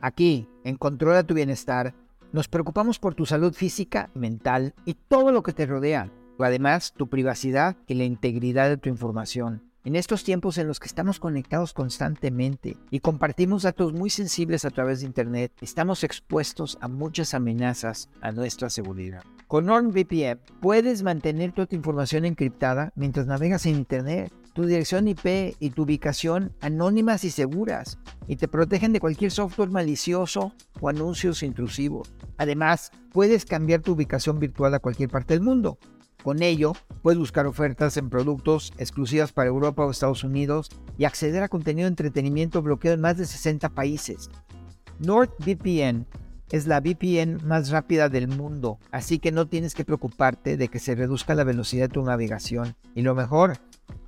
Aquí, en Controla tu Bienestar, nos preocupamos por tu salud física, mental y todo lo que te rodea. Además, tu privacidad y la integridad de tu información. En estos tiempos en los que estamos conectados constantemente y compartimos datos muy sensibles a través de Internet, estamos expuestos a muchas amenazas a nuestra seguridad. Con NordVPN puedes mantener toda tu información encriptada mientras navegas en Internet, tu dirección IP y tu ubicación anónimas y seguras, y te protegen de cualquier software malicioso o anuncios intrusivos. Además, puedes cambiar tu ubicación virtual a cualquier parte del mundo con ello, puedes buscar ofertas en productos exclusivas para Europa o Estados Unidos y acceder a contenido de entretenimiento bloqueado en más de 60 países. NordVPN es la VPN más rápida del mundo, así que no tienes que preocuparte de que se reduzca la velocidad de tu navegación. Y lo mejor,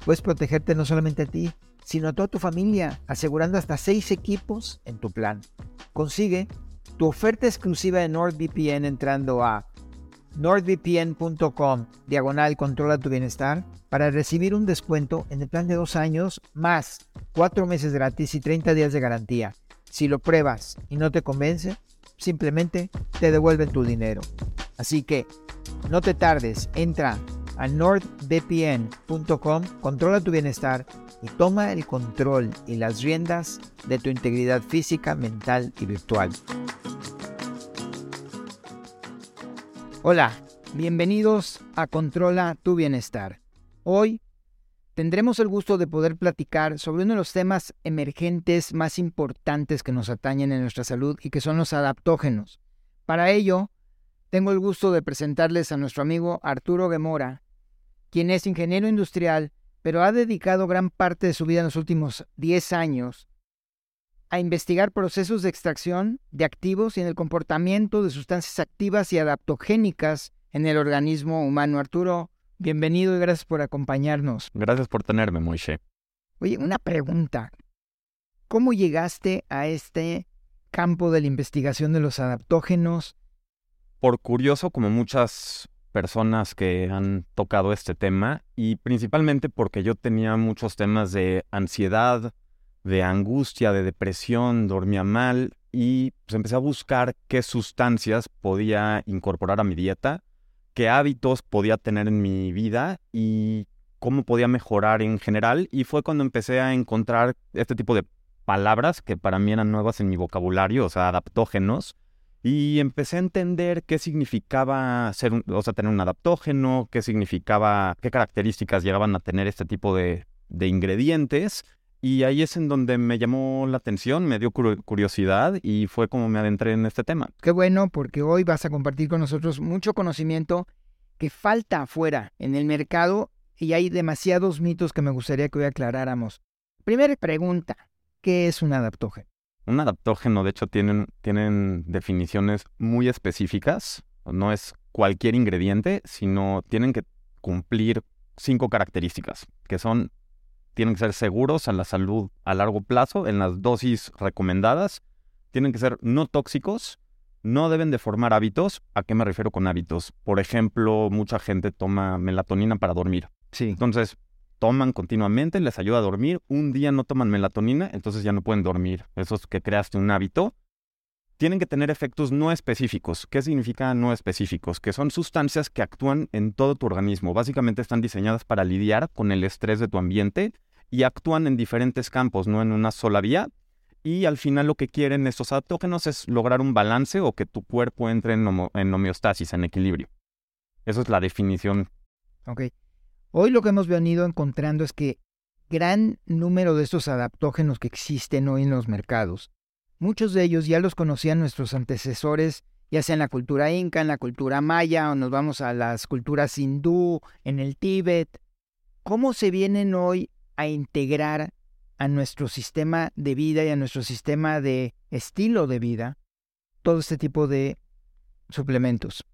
puedes protegerte no solamente a ti, sino a toda tu familia, asegurando hasta 6 equipos en tu plan. Consigue tu oferta exclusiva de NordVPN entrando a nordvpn.com diagonal controla tu bienestar para recibir un descuento en el plan de dos años más cuatro meses gratis y 30 días de garantía. Si lo pruebas y no te convence, simplemente te devuelven tu dinero. Así que no te tardes, entra a nordvpn.com, controla tu bienestar y toma el control y las riendas de tu integridad física, mental y virtual. Hola, bienvenidos a Controla tu Bienestar. Hoy tendremos el gusto de poder platicar sobre uno de los temas emergentes más importantes que nos atañen en nuestra salud y que son los adaptógenos. Para ello, tengo el gusto de presentarles a nuestro amigo Arturo Gemora, quien es ingeniero industrial, pero ha dedicado gran parte de su vida en los últimos 10 años a investigar procesos de extracción de activos y en el comportamiento de sustancias activas y adaptogénicas en el organismo humano. Arturo, bienvenido y gracias por acompañarnos. Gracias por tenerme, Moishe. Oye, una pregunta. ¿Cómo llegaste a este campo de la investigación de los adaptógenos? Por curioso, como muchas personas que han tocado este tema, y principalmente porque yo tenía muchos temas de ansiedad, de angustia, de depresión, dormía mal y pues empecé a buscar qué sustancias podía incorporar a mi dieta, qué hábitos podía tener en mi vida y cómo podía mejorar en general. Y fue cuando empecé a encontrar este tipo de palabras que para mí eran nuevas en mi vocabulario, o sea, adaptógenos. Y empecé a entender qué significaba ser o sea, tener un adaptógeno, qué significaba, qué características llegaban a tener este tipo de, de ingredientes. Y ahí es en donde me llamó la atención, me dio curiosidad y fue como me adentré en este tema. Qué bueno, porque hoy vas a compartir con nosotros mucho conocimiento que falta afuera en el mercado y hay demasiados mitos que me gustaría que hoy aclaráramos. Primera pregunta, ¿qué es un adaptógeno? Un adaptógeno, de hecho, tienen, tienen definiciones muy específicas. No es cualquier ingrediente, sino tienen que cumplir cinco características, que son tienen que ser seguros a la salud a largo plazo en las dosis recomendadas, tienen que ser no tóxicos, no deben de formar hábitos. ¿A qué me refiero con hábitos? Por ejemplo, mucha gente toma melatonina para dormir. Sí. Entonces, toman continuamente, les ayuda a dormir. Un día no toman melatonina, entonces ya no pueden dormir. Eso es que creaste un hábito. Tienen que tener efectos no específicos. ¿Qué significa no específicos? Que son sustancias que actúan en todo tu organismo. Básicamente están diseñadas para lidiar con el estrés de tu ambiente y actúan en diferentes campos, no en una sola vía. Y al final lo que quieren estos adaptógenos es lograr un balance o que tu cuerpo entre en, homeostasis, en equilibrio. Esa es la definición. Ok. Hoy lo que hemos venido encontrando es que gran número de estos adaptógenos que existen hoy en los mercados, muchos de ellos ya los conocían nuestros antecesores, ya sea en la cultura inca, en la cultura maya, o nos vamos a las culturas hindú, en el Tíbet. ¿Cómo se vienen hoy a integrar a nuestro sistema de vida y a nuestro sistema de estilo de vida todo este tipo de suplementos.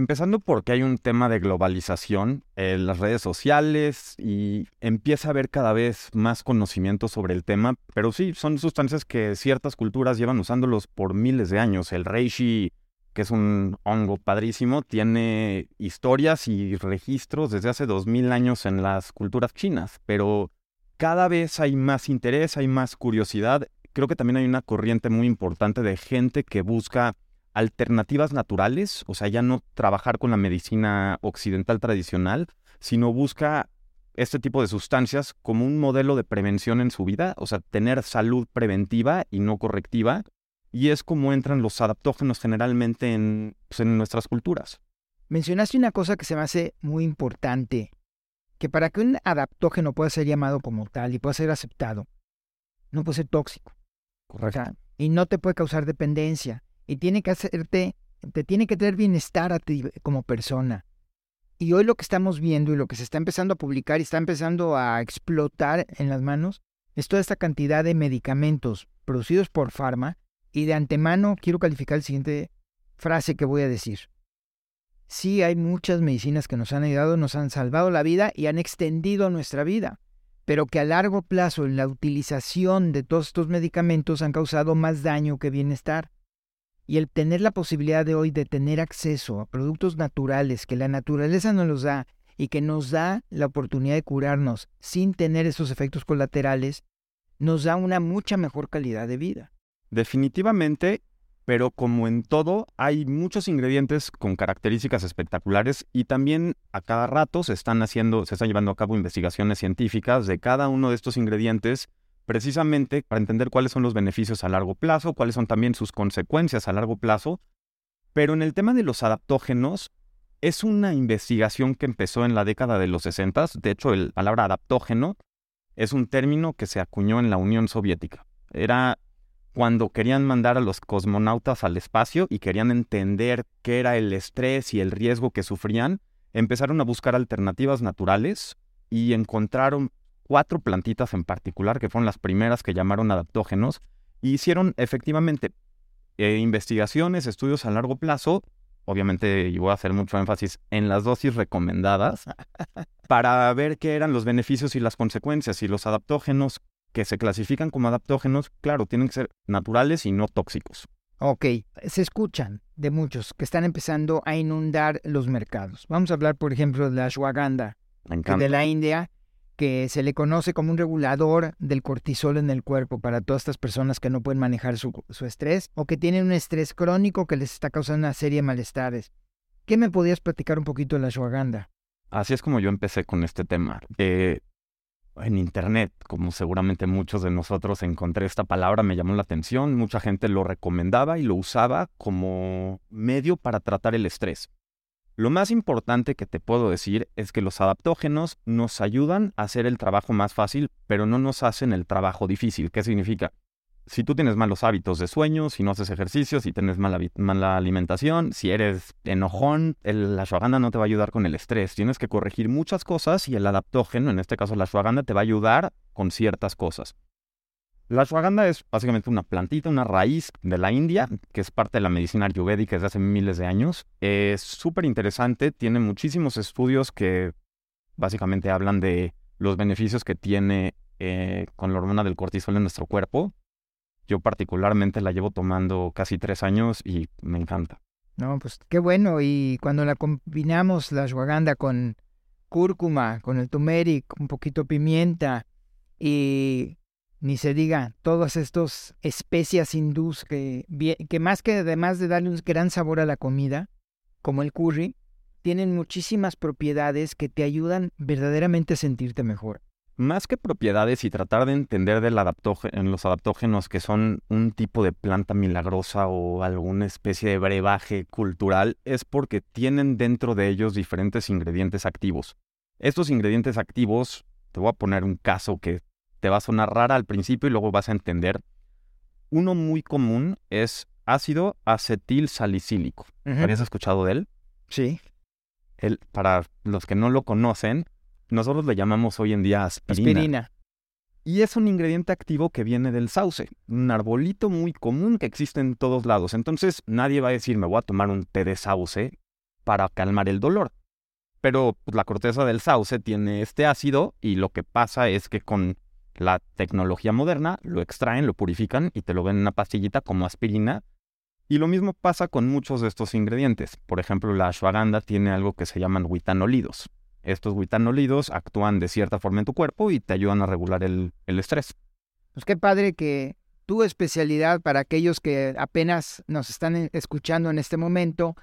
Empezando porque hay un tema de globalización en las redes sociales y empieza a haber cada vez más conocimiento sobre el tema, pero sí, son sustancias que ciertas culturas llevan usándolos por miles de años. El reishi, que es un hongo padrísimo, tiene historias y registros desde hace dos mil años en las culturas chinas, pero cada vez hay más interés, hay más curiosidad. creo que también hay una corriente muy importante de gente que busca alternativas naturales, o sea, ya no trabajar con la medicina occidental tradicional, sino busca este tipo de sustancias como un modelo de prevención en su vida, o sea, tener salud preventiva y no correctiva, y es como entran los adaptógenos generalmente en, pues, en nuestras culturas. Mencionaste una cosa que se me hace muy importante, que para que un adaptógeno pueda ser llamado como tal y pueda ser aceptado, no puede ser tóxico. Correcto. y no te puede causar dependencia. Y tiene que hacerte, te tiene que tener bienestar a ti como persona. Y hoy lo que estamos viendo y lo que se está empezando a publicar y está empezando a explotar en las manos es toda esta cantidad de medicamentos producidos por Pharma. Y de antemano quiero calificar la siguiente frase que voy a decir. Sí, hay muchas medicinas que nos han ayudado, nos han salvado la vida y han extendido nuestra vida pero que a largo plazo en la utilización de todos estos medicamentos han causado más daño que bienestar. Y el tener la posibilidad de hoy de tener acceso a productos naturales que la naturaleza nos los da y que nos da la oportunidad de curarnos sin tener esos efectos colaterales, nos da una mucha mejor calidad de vida. Definitivamente, pero como en todo, hay muchos ingredientes con características espectaculares y también a cada rato se están haciendo, se están llevando a cabo investigaciones científicas de cada uno de estos ingredientes precisamente para entender cuáles son los beneficios a largo plazo, cuáles son también sus consecuencias a largo plazo. Pero en el tema de los adaptógenos, es una investigación que empezó en la década de los 60. De hecho, la palabra adaptógeno es un término que se acuñó en la Unión Soviética. Era cuando querían mandar a los cosmonautas al espacio y querían entender qué era el estrés y el riesgo que sufrían, empezaron a buscar alternativas naturales y encontraron cuatro plantitas en particular, que fueron las primeras que llamaron adaptógenos, y hicieron efectivamente eh, investigaciones, estudios a largo plazo, obviamente, y voy a hacer mucho énfasis en las dosis recomendadas, para ver qué eran los beneficios y las consecuencias, y los adaptógenos que se clasifican como adaptógenos, claro, tienen que ser naturales y no tóxicos. Ok, se escuchan de muchos que están empezando a inundar los mercados. Vamos a hablar, por ejemplo, de la ashwagandha de la India, que se le conoce como un regulador del cortisol en el cuerpo para todas estas personas que no pueden manejar su, estrés o que tienen un estrés crónico que les está causando una serie de malestares. ¿Qué me podías platicar un poquito de la ashwagandha? Así es como yo empecé con este tema. Eh, en internet, como seguramente muchos de nosotros encontré esta palabra, me llamó la atención, mucha gente lo recomendaba y lo usaba como medio para tratar el estrés. Lo más importante que te puedo decir es que los adaptógenos nos ayudan a hacer el trabajo más fácil, pero no nos hacen el trabajo difícil. ¿Qué significa? si tú tienes malos hábitos de sueño, si no haces ejercicio, si tienes mala, alimentación, si eres enojón, la ashwagandha no te va a ayudar con el estrés. Tienes que corregir muchas cosas y el adaptógeno, en este caso la ashwagandha, te va a ayudar con ciertas cosas. La ashwagandha es básicamente una plantita, una raíz de la India, que es parte de la medicina ayurvédica desde hace miles de años. Es súper interesante, tiene muchísimos estudios que básicamente hablan de los beneficios que tiene eh, con la hormona del cortisol en nuestro cuerpo. Yo particularmente la llevo tomando casi tres años y me encanta. No, pues qué bueno. Y cuando la combinamos la ashwagandha con cúrcuma, con el turmeric, un poquito pimienta y ni se diga, todas estas especias hindús que, más que además de darle un gran sabor a la comida, como el curry, tienen muchísimas propiedades que te ayudan verdaderamente a sentirte mejor más que propiedades y tratar de entender del en los adaptógenos que son un tipo de planta milagrosa o alguna especie de brebaje cultural, es porque tienen dentro de ellos diferentes ingredientes activos. Estos ingredientes activos, te voy a poner un caso que te va a sonar rara al principio y luego vas a entender. Uno muy común es ácido acetil salicílico. ¿Habías escuchado de él? Sí. Él, para los que no lo conocen, nosotros le llamamos hoy en día aspirina. aspirina. Y es un ingrediente activo que viene del sauce, un arbolito muy común que existe en todos lados. Entonces nadie va a decir me voy a tomar un té de sauce para calmar el dolor. Pero pues, la corteza del sauce tiene este ácido y lo que pasa es que con la tecnología moderna lo extraen, lo purifican y te lo ven en una pastillita como aspirina. Y lo mismo pasa con muchos de estos ingredientes. Por ejemplo, la ashwagandha tiene algo que se llaman huitanolidos. Estos guitanolidos actúan de cierta forma en tu cuerpo y te ayudan a regular el, estrés. Pues qué padre que tu especialidad para aquellos que apenas nos están e, escuchando en este momento.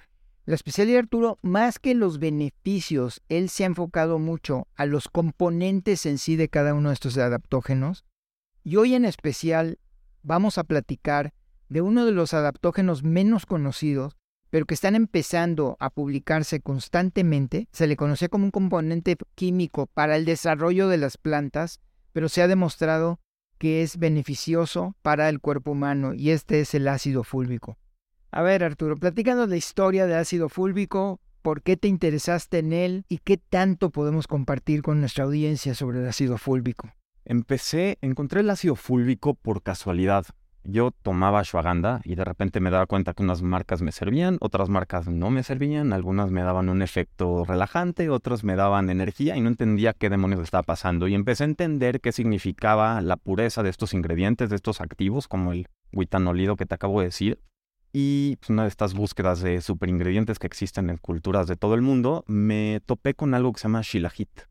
La especialidad de Arturo, más que los beneficios, él se ha enfocado mucho a los componentes en sí de cada uno de estos adaptógenos. Y hoy en especial vamos a platicar de uno de los adaptógenos menos conocidos, pero que están empezando a publicarse constantemente. Se le conocía como un componente químico para el desarrollo de las plantas, pero se ha demostrado que es beneficioso para el cuerpo humano y este es el ácido fúlvico. A ver, Arturo, platícanos la historia del ácido fúlvico, por qué te interesaste en él y qué tanto podemos compartir con nuestra audiencia sobre el ácido fúlvico. Empecé, encontré el ácido fúlvico por casualidad yo tomaba ashwagandha y de repente me daba cuenta que unas marcas me servían, otras marcas no me servían, algunas me daban un efecto relajante, otras me daban energía y no entendía qué demonios estaba pasando. Y empecé a entender qué significaba la pureza de estos ingredientes, de estos activos, como el huitanolido que te acabo de decir. Y pues, una de estas búsquedas de superingredientes que existen en culturas de todo el mundo, me topé con algo que se llama shilajit.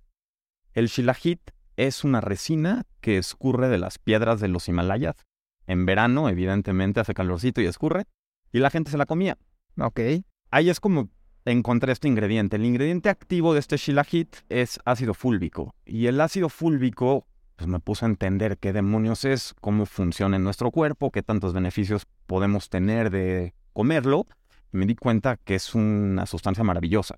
El shilajit es una resina que escurre de las piedras de los Himalayas en verano, evidentemente, hace calorcito y escurre. Y la gente se la comía. Ok. Ahí es como encontré este ingrediente. El ingrediente activo de este shilajit es ácido fúlvico. Y el ácido fúlvico, pues me puso a entender qué demonios es, cómo funciona en nuestro cuerpo, qué tantos beneficios podemos tener de comerlo. Y me di cuenta que es una sustancia maravillosa.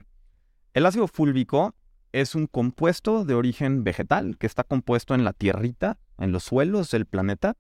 El ácido fúlvico es un compuesto de origen vegetal que está compuesto en la tierrita, en los suelos del planeta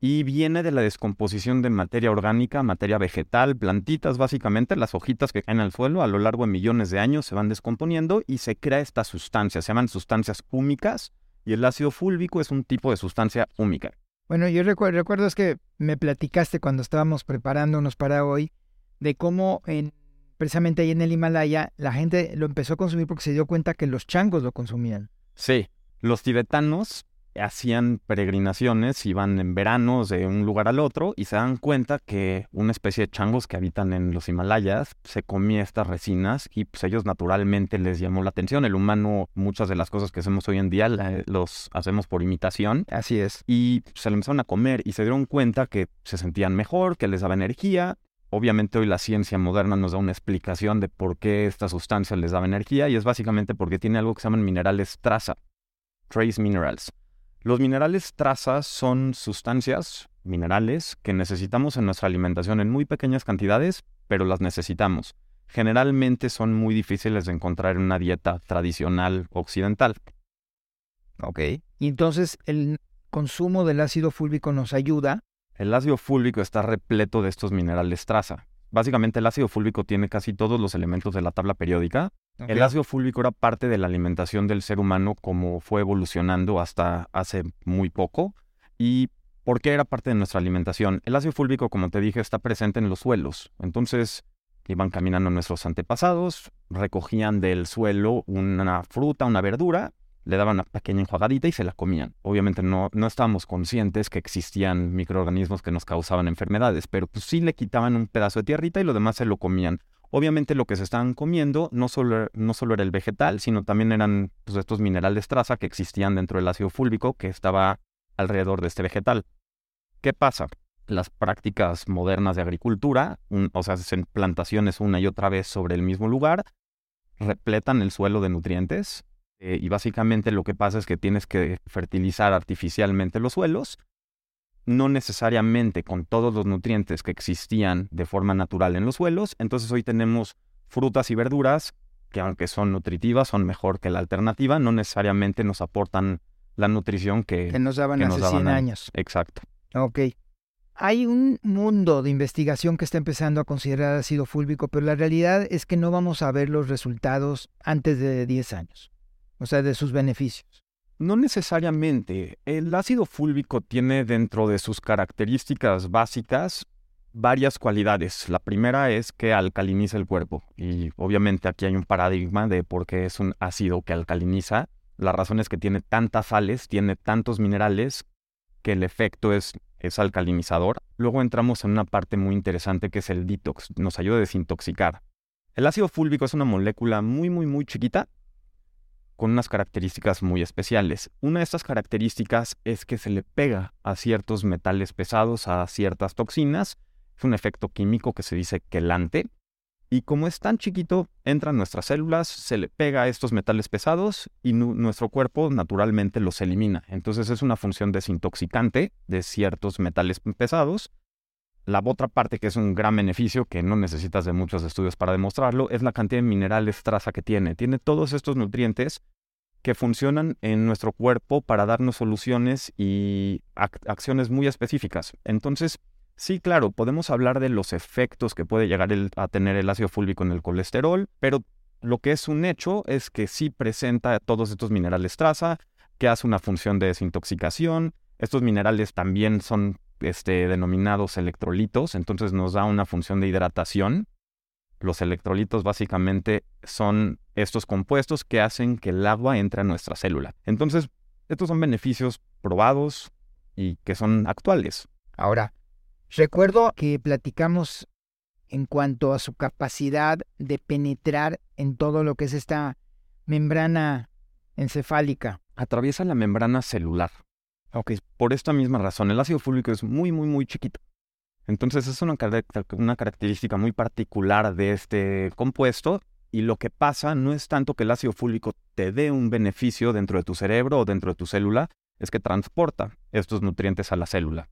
y viene de la descomposición de materia orgánica, materia vegetal, plantitas básicamente, las hojitas que caen al suelo a lo largo de millones de años se van descomponiendo y se crea esta sustancia, se llaman sustancias húmicas y el ácido fúlvico es un tipo de sustancia húmica. Bueno, yo recuerdo, recuerdo es que me platicaste cuando estábamos preparándonos para hoy de cómo en, precisamente ahí en el Himalaya la gente lo empezó a consumir porque se dio cuenta que los changos lo consumían. Sí, los tibetanos hacían peregrinaciones, iban en veranos de un lugar al otro y se dan cuenta que una especie de changos que habitan en los Himalayas se comía estas resinas y pues ellos naturalmente les llamó la atención. El humano, muchas de las cosas que hacemos hoy en día los hacemos por imitación. Así es. Y se lo empezaron a comer y se dieron cuenta que se sentían mejor, que les daba energía. Obviamente hoy la ciencia moderna nos da una explicación de por qué esta sustancia les daba energía y es básicamente porque tiene algo que se llaman minerales traza, trace minerals. Los minerales trazas son sustancias, minerales, que necesitamos en nuestra alimentación en muy pequeñas cantidades, pero las necesitamos. Generalmente son muy difíciles de encontrar en una dieta tradicional occidental. Ok. Y entonces el consumo del ácido fúlvico nos ayuda. El ácido fúlvico está repleto de estos minerales traza. Básicamente el ácido fúlvico tiene casi todos los elementos de la tabla periódica. El ácido fúlvico era parte de la alimentación del ser humano como fue evolucionando hasta hace muy poco. ¿Y por qué era parte de nuestra alimentación? El ácido fúlvico, como te dije, está presente en los suelos. Entonces, iban caminando nuestros antepasados, recogían del suelo una fruta, una verdura, le daban una pequeña enjuagadita y se la comían. Obviamente no, no estábamos conscientes que existían microorganismos que nos causaban enfermedades, pero pues sí le quitaban un pedazo de tierrita y lo demás se lo comían. Obviamente lo que se estaban comiendo no solo, no solo era el vegetal, sino también eran pues, estos minerales traza que existían dentro del ácido fúlvico que estaba alrededor de este vegetal. ¿Qué pasa? Las prácticas modernas de agricultura, o sea, hacen plantaciones una y otra vez sobre el mismo lugar, repletan el suelo de nutrientes eh, y básicamente lo que pasa es que tienes que fertilizar artificialmente los suelos, no necesariamente con todos los nutrientes que existían de forma natural en los suelos. Entonces hoy tenemos frutas y verduras que aunque son nutritivas, son mejor que la alternativa, no necesariamente nos aportan la nutrición que, que nos daban hace 100 años. Exacto. Ok. Hay un mundo de investigación que está empezando a considerar ácido fúlvico, pero la realidad es que no vamos a ver los resultados antes de 10 años o sea, de sus beneficios. No necesariamente. El ácido fúlvico tiene dentro de sus características básicas varias cualidades. La primera es que alcaliniza el cuerpo y obviamente aquí hay un paradigma de por qué es un ácido que alcaliniza. La razón es que tiene tantas sales, tiene tantos minerales que el efecto es, es alcalinizador. Luego entramos en una parte muy interesante que es el detox. Nos ayuda a desintoxicar. El ácido fúlvico es una molécula muy, muy, muy chiquita con unas características muy especiales. Una de estas características es que se le pega a ciertos metales pesados, a ciertas toxinas. Es un efecto químico que se dice quelante. Y como es tan chiquito, entra en nuestras células, se le pega a estos metales pesados y nuestro cuerpo naturalmente los elimina. Entonces es una función desintoxicante de ciertos metales pesados la otra parte que es un gran beneficio, que no necesitas de muchos estudios para demostrarlo, es la cantidad de minerales traza que tiene. Tiene todos estos nutrientes que funcionan en nuestro cuerpo para darnos soluciones y acciones muy específicas. Entonces, sí, claro, podemos hablar de los efectos que puede llegar a tener el ácido fúlvico en el colesterol, pero lo que es un hecho es que sí presenta todos estos minerales traza, que hace una función de desintoxicación. Estos minerales también son este, denominados electrolitos, entonces nos da una función de hidratación. Los electrolitos básicamente son estos compuestos que hacen que el agua entre a nuestra célula. Entonces, estos son beneficios probados y que son actuales. Ahora, recuerdo que platicamos en cuanto a su capacidad de penetrar en todo lo que es esta membrana encefálica. Atraviesa la membrana celular. Ok, por esta misma razón, el ácido fúlvico es muy, muy, muy chiquito. Entonces es una, característica muy particular de este compuesto y lo que pasa no es tanto que el ácido fúlvico te dé un beneficio dentro de tu cerebro o dentro de tu célula, es que transporta estos nutrientes a la célula.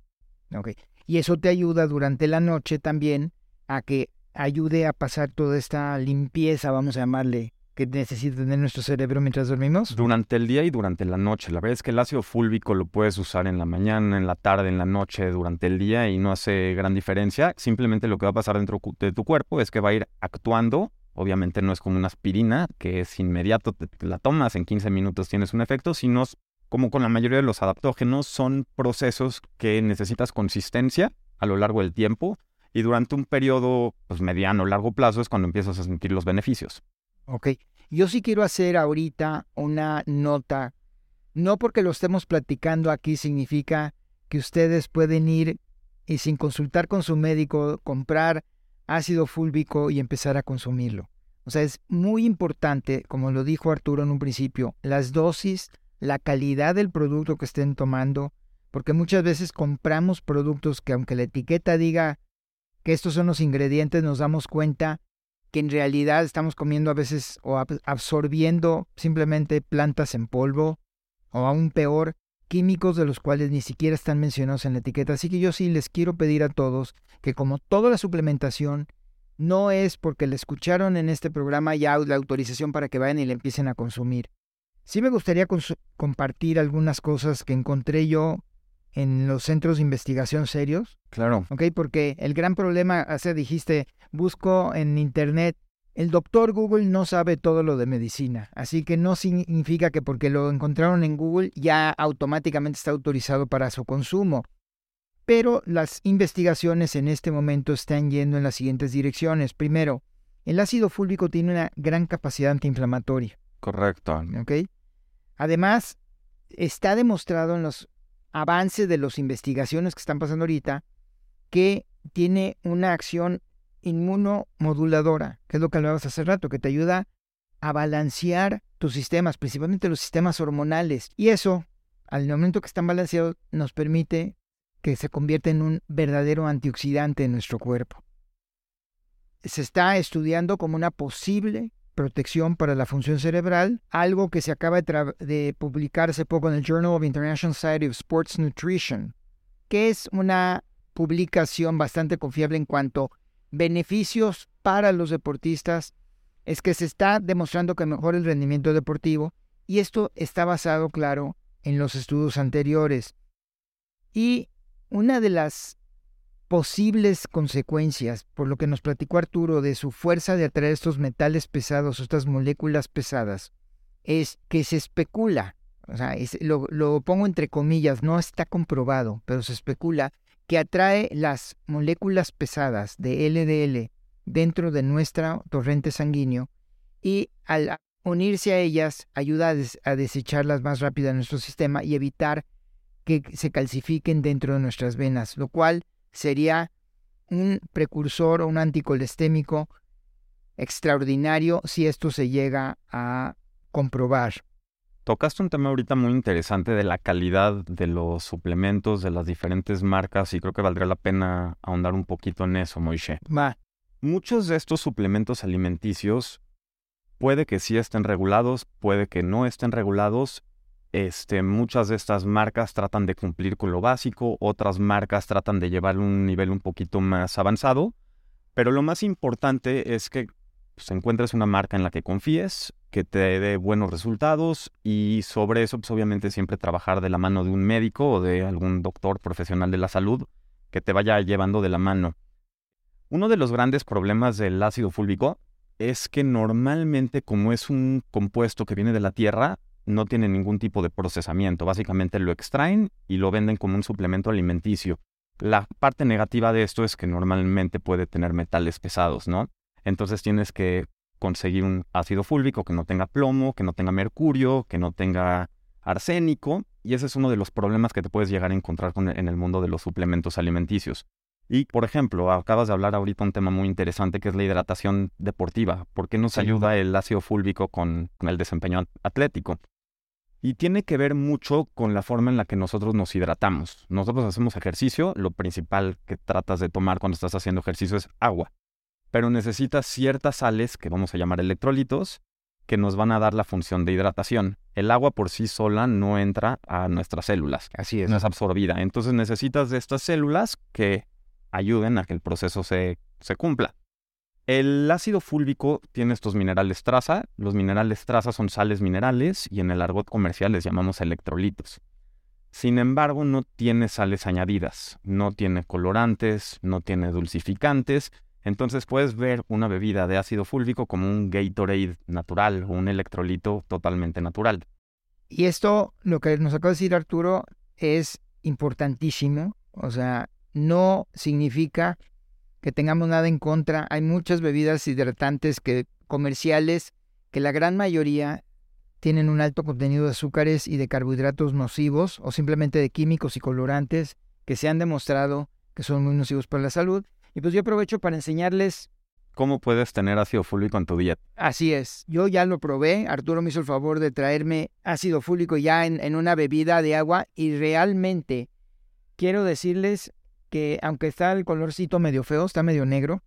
Ok, y eso te ayuda durante la noche también a que ayude a pasar toda esta limpieza, vamos a llamarle, que necesita tener nuestro cerebro mientras dormimos? Durante el día y durante la noche. La verdad es que el ácido fúlvico lo puedes usar en la mañana, en la tarde, en la noche, durante el día y no hace gran diferencia. Simplemente lo que va a pasar dentro de tu cuerpo es que va a ir actuando. Obviamente no es como una aspirina, que es inmediato, te, la tomas, en 15 minutos tienes un efecto, sino como con la mayoría de los adaptógenos, son procesos que necesitas consistencia a lo largo del tiempo y durante un periodo pues, mediano o largo plazo es cuando empiezas a sentir los beneficios. Ok. Yo sí quiero hacer ahorita una nota. No porque lo estemos platicando aquí significa que ustedes pueden ir y sin consultar con su médico comprar ácido fúlvico y empezar a consumirlo. O sea, es muy importante, como lo dijo Arturo en un principio, las dosis, la calidad del producto que estén tomando, porque muchas veces compramos productos que aunque la etiqueta diga que estos son los ingredientes, nos damos cuenta que en realidad estamos comiendo a veces o absorbiendo simplemente plantas en polvo o aún peor, químicos de los cuales ni siquiera están mencionados en la etiqueta. Así que yo sí les quiero pedir a todos que como toda la suplementación no es porque le escucharon en este programa ya la autorización para que vayan y le empiecen a consumir. Sí me gustaría compartir algunas cosas que encontré yo en los centros de investigación serios. Claro. Ok, porque el gran problema, hace dijiste, busco en internet. El doctor Google no sabe todo lo de medicina, así que no significa que porque lo encontraron en Google ya automáticamente está autorizado para su consumo. Pero las investigaciones en este momento están yendo en las siguientes direcciones. Primero, el ácido fúlvico tiene una gran capacidad antiinflamatoria. Correcto. ¿Ok? Además, está demostrado en los avances de las investigaciones que están pasando ahorita que tiene una acción inmunomoduladora, que es lo que hablabas hace rato, que te ayuda a balancear tus sistemas, principalmente los sistemas hormonales. Y eso, al momento que están balanceados, nos permite que se convierta en un verdadero antioxidante en nuestro cuerpo. Se está estudiando como una posible protección para la función cerebral, algo que se acaba de, de publicar hace poco en el Journal of International Society of Sports Nutrition, que es una publicación bastante confiable en cuanto a beneficios para los deportistas, es que se está demostrando que mejora el rendimiento deportivo y esto está basado, claro, en los estudios anteriores. Y una de las posibles consecuencias, por lo que nos platicó Arturo, de su fuerza de atraer estos metales pesados, estas moléculas pesadas, es que se especula, o sea, lo, pongo entre comillas, no está comprobado, pero se especula que atrae las moléculas pesadas de LDL dentro de nuestro torrente sanguíneo y al unirse a ellas ayuda a, desecharlas más rápido en nuestro sistema y evitar que se calcifiquen dentro de nuestras venas, lo cual sería un precursor o un anticolestémico extraordinario si esto se llega a comprobar. Tocaste un tema ahorita muy interesante de la calidad de los suplementos de las diferentes marcas y creo que valdría la pena ahondar un poquito en eso, Moishe. Va. Muchos de estos suplementos alimenticios puede que sí estén regulados, puede que no estén regulados. Este, muchas de estas marcas tratan de cumplir con lo básico, otras marcas tratan de llevar un nivel un poquito más avanzado, pero lo más importante es que pues, encuentres una marca en la que confíes, que te dé buenos resultados y sobre eso, pues obviamente siempre trabajar de la mano de un médico o de algún doctor profesional de la salud que te vaya llevando de la mano. Uno de los grandes problemas del ácido fúlvico es que normalmente como es un compuesto que viene de la tierra, no tiene ningún tipo de procesamiento. Básicamente lo extraen y lo venden como un suplemento alimenticio. La parte negativa de esto es que normalmente puede tener metales pesados, ¿no? Entonces tienes que conseguir un ácido fúlvico que no tenga plomo, que no tenga mercurio, que no tenga arsénico, y ese es uno de los problemas que te puedes llegar a encontrar en el mundo de los suplementos alimenticios. Y, por ejemplo, acabas de hablar ahorita un tema muy interesante que es la hidratación deportiva. ¿Por qué nos ayuda el ácido fúlvico con, el desempeño atlético? Y tiene que ver mucho con la forma en la que nosotros nos hidratamos. Nosotros hacemos ejercicio, lo principal que tratas de tomar cuando estás haciendo ejercicio es agua pero necesitas ciertas sales, que vamos a llamar electrolitos, que nos van a dar la función de hidratación. El agua por sí sola no entra a nuestras células. Así es. No es absorbida. Entonces necesitas de estas células que ayuden a que el proceso se, se cumpla. El ácido fúlvico tiene estos minerales traza. Los minerales traza son sales minerales y en el argot comercial les llamamos electrolitos. Sin embargo, no tiene sales añadidas, no tiene colorantes, no tiene dulcificantes entonces puedes ver una bebida de ácido fúlvico como un Gatorade natural o un electrolito totalmente natural. Y esto, lo que nos acaba de decir Arturo, es importantísimo. O sea, no significa que tengamos nada en contra. Hay muchas bebidas hidratantes que, comerciales que la gran mayoría tienen un alto contenido de azúcares y de carbohidratos nocivos o simplemente de químicos y colorantes que se han demostrado que son muy nocivos para la salud y pues yo aprovecho para enseñarles cómo puedes tener ácido fúlico en tu dieta. Así es, yo ya lo probé, Arturo me hizo el favor de traerme ácido fúlico ya en, en una bebida de agua y realmente quiero decirles que aunque está el colorcito medio feo, está medio negro,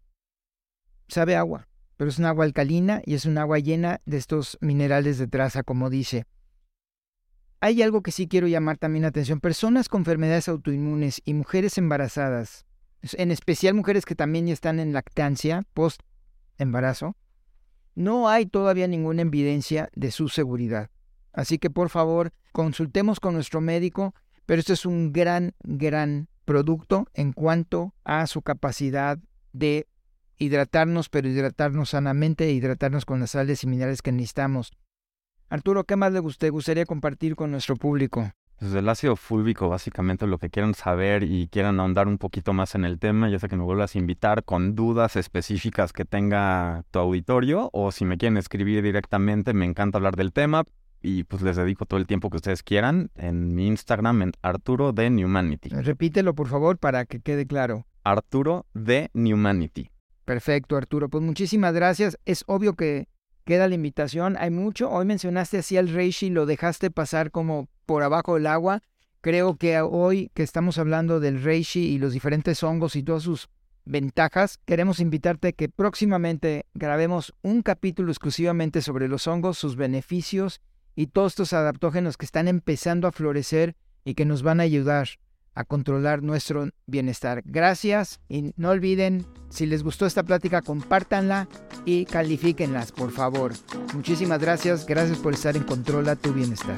sabe agua, pero es un agua alcalina y es un agua llena de estos minerales de traza, como dice. Hay algo que sí quiero llamar también la atención. Personas con enfermedades autoinmunes y mujeres embarazadas en especial mujeres que también ya están en lactancia, post embarazo, no hay todavía ninguna evidencia de su seguridad. Así que por favor, consultemos con nuestro médico, pero esto es un gran, gran producto en cuanto a su capacidad de hidratarnos, pero hidratarnos sanamente e hidratarnos con las sales y minerales que necesitamos. Arturo, ¿qué más le gustaría compartir con nuestro público? Desde pues, el ácido fúlvico, básicamente lo que quieran saber y quieran ahondar un poquito más en el tema, ya sea que me vuelvas a invitar con dudas específicas que tenga tu auditorio o si me quieren escribir directamente, me encanta hablar del tema y pues les dedico todo el tiempo que ustedes quieran en mi Instagram en Arturo de Newmanity. Repítelo por favor para que quede claro. Arturo de Newmanity. Perfecto, Arturo. Pues muchísimas gracias. Es obvio que queda la invitación. Hay mucho. Hoy mencionaste así al Reishi, lo dejaste pasar como por abajo del agua. Creo que hoy que estamos hablando del reishi y los diferentes hongos y todas sus ventajas, queremos invitarte a que próximamente grabemos un capítulo exclusivamente sobre los hongos, sus beneficios y todos estos adaptógenos que están empezando a florecer y que nos van a ayudar a controlar nuestro bienestar. Gracias y no olviden, si les gustó esta plática, compártanla y califíquenlas, por favor. Muchísimas gracias, gracias por estar en Controla tu Bienestar.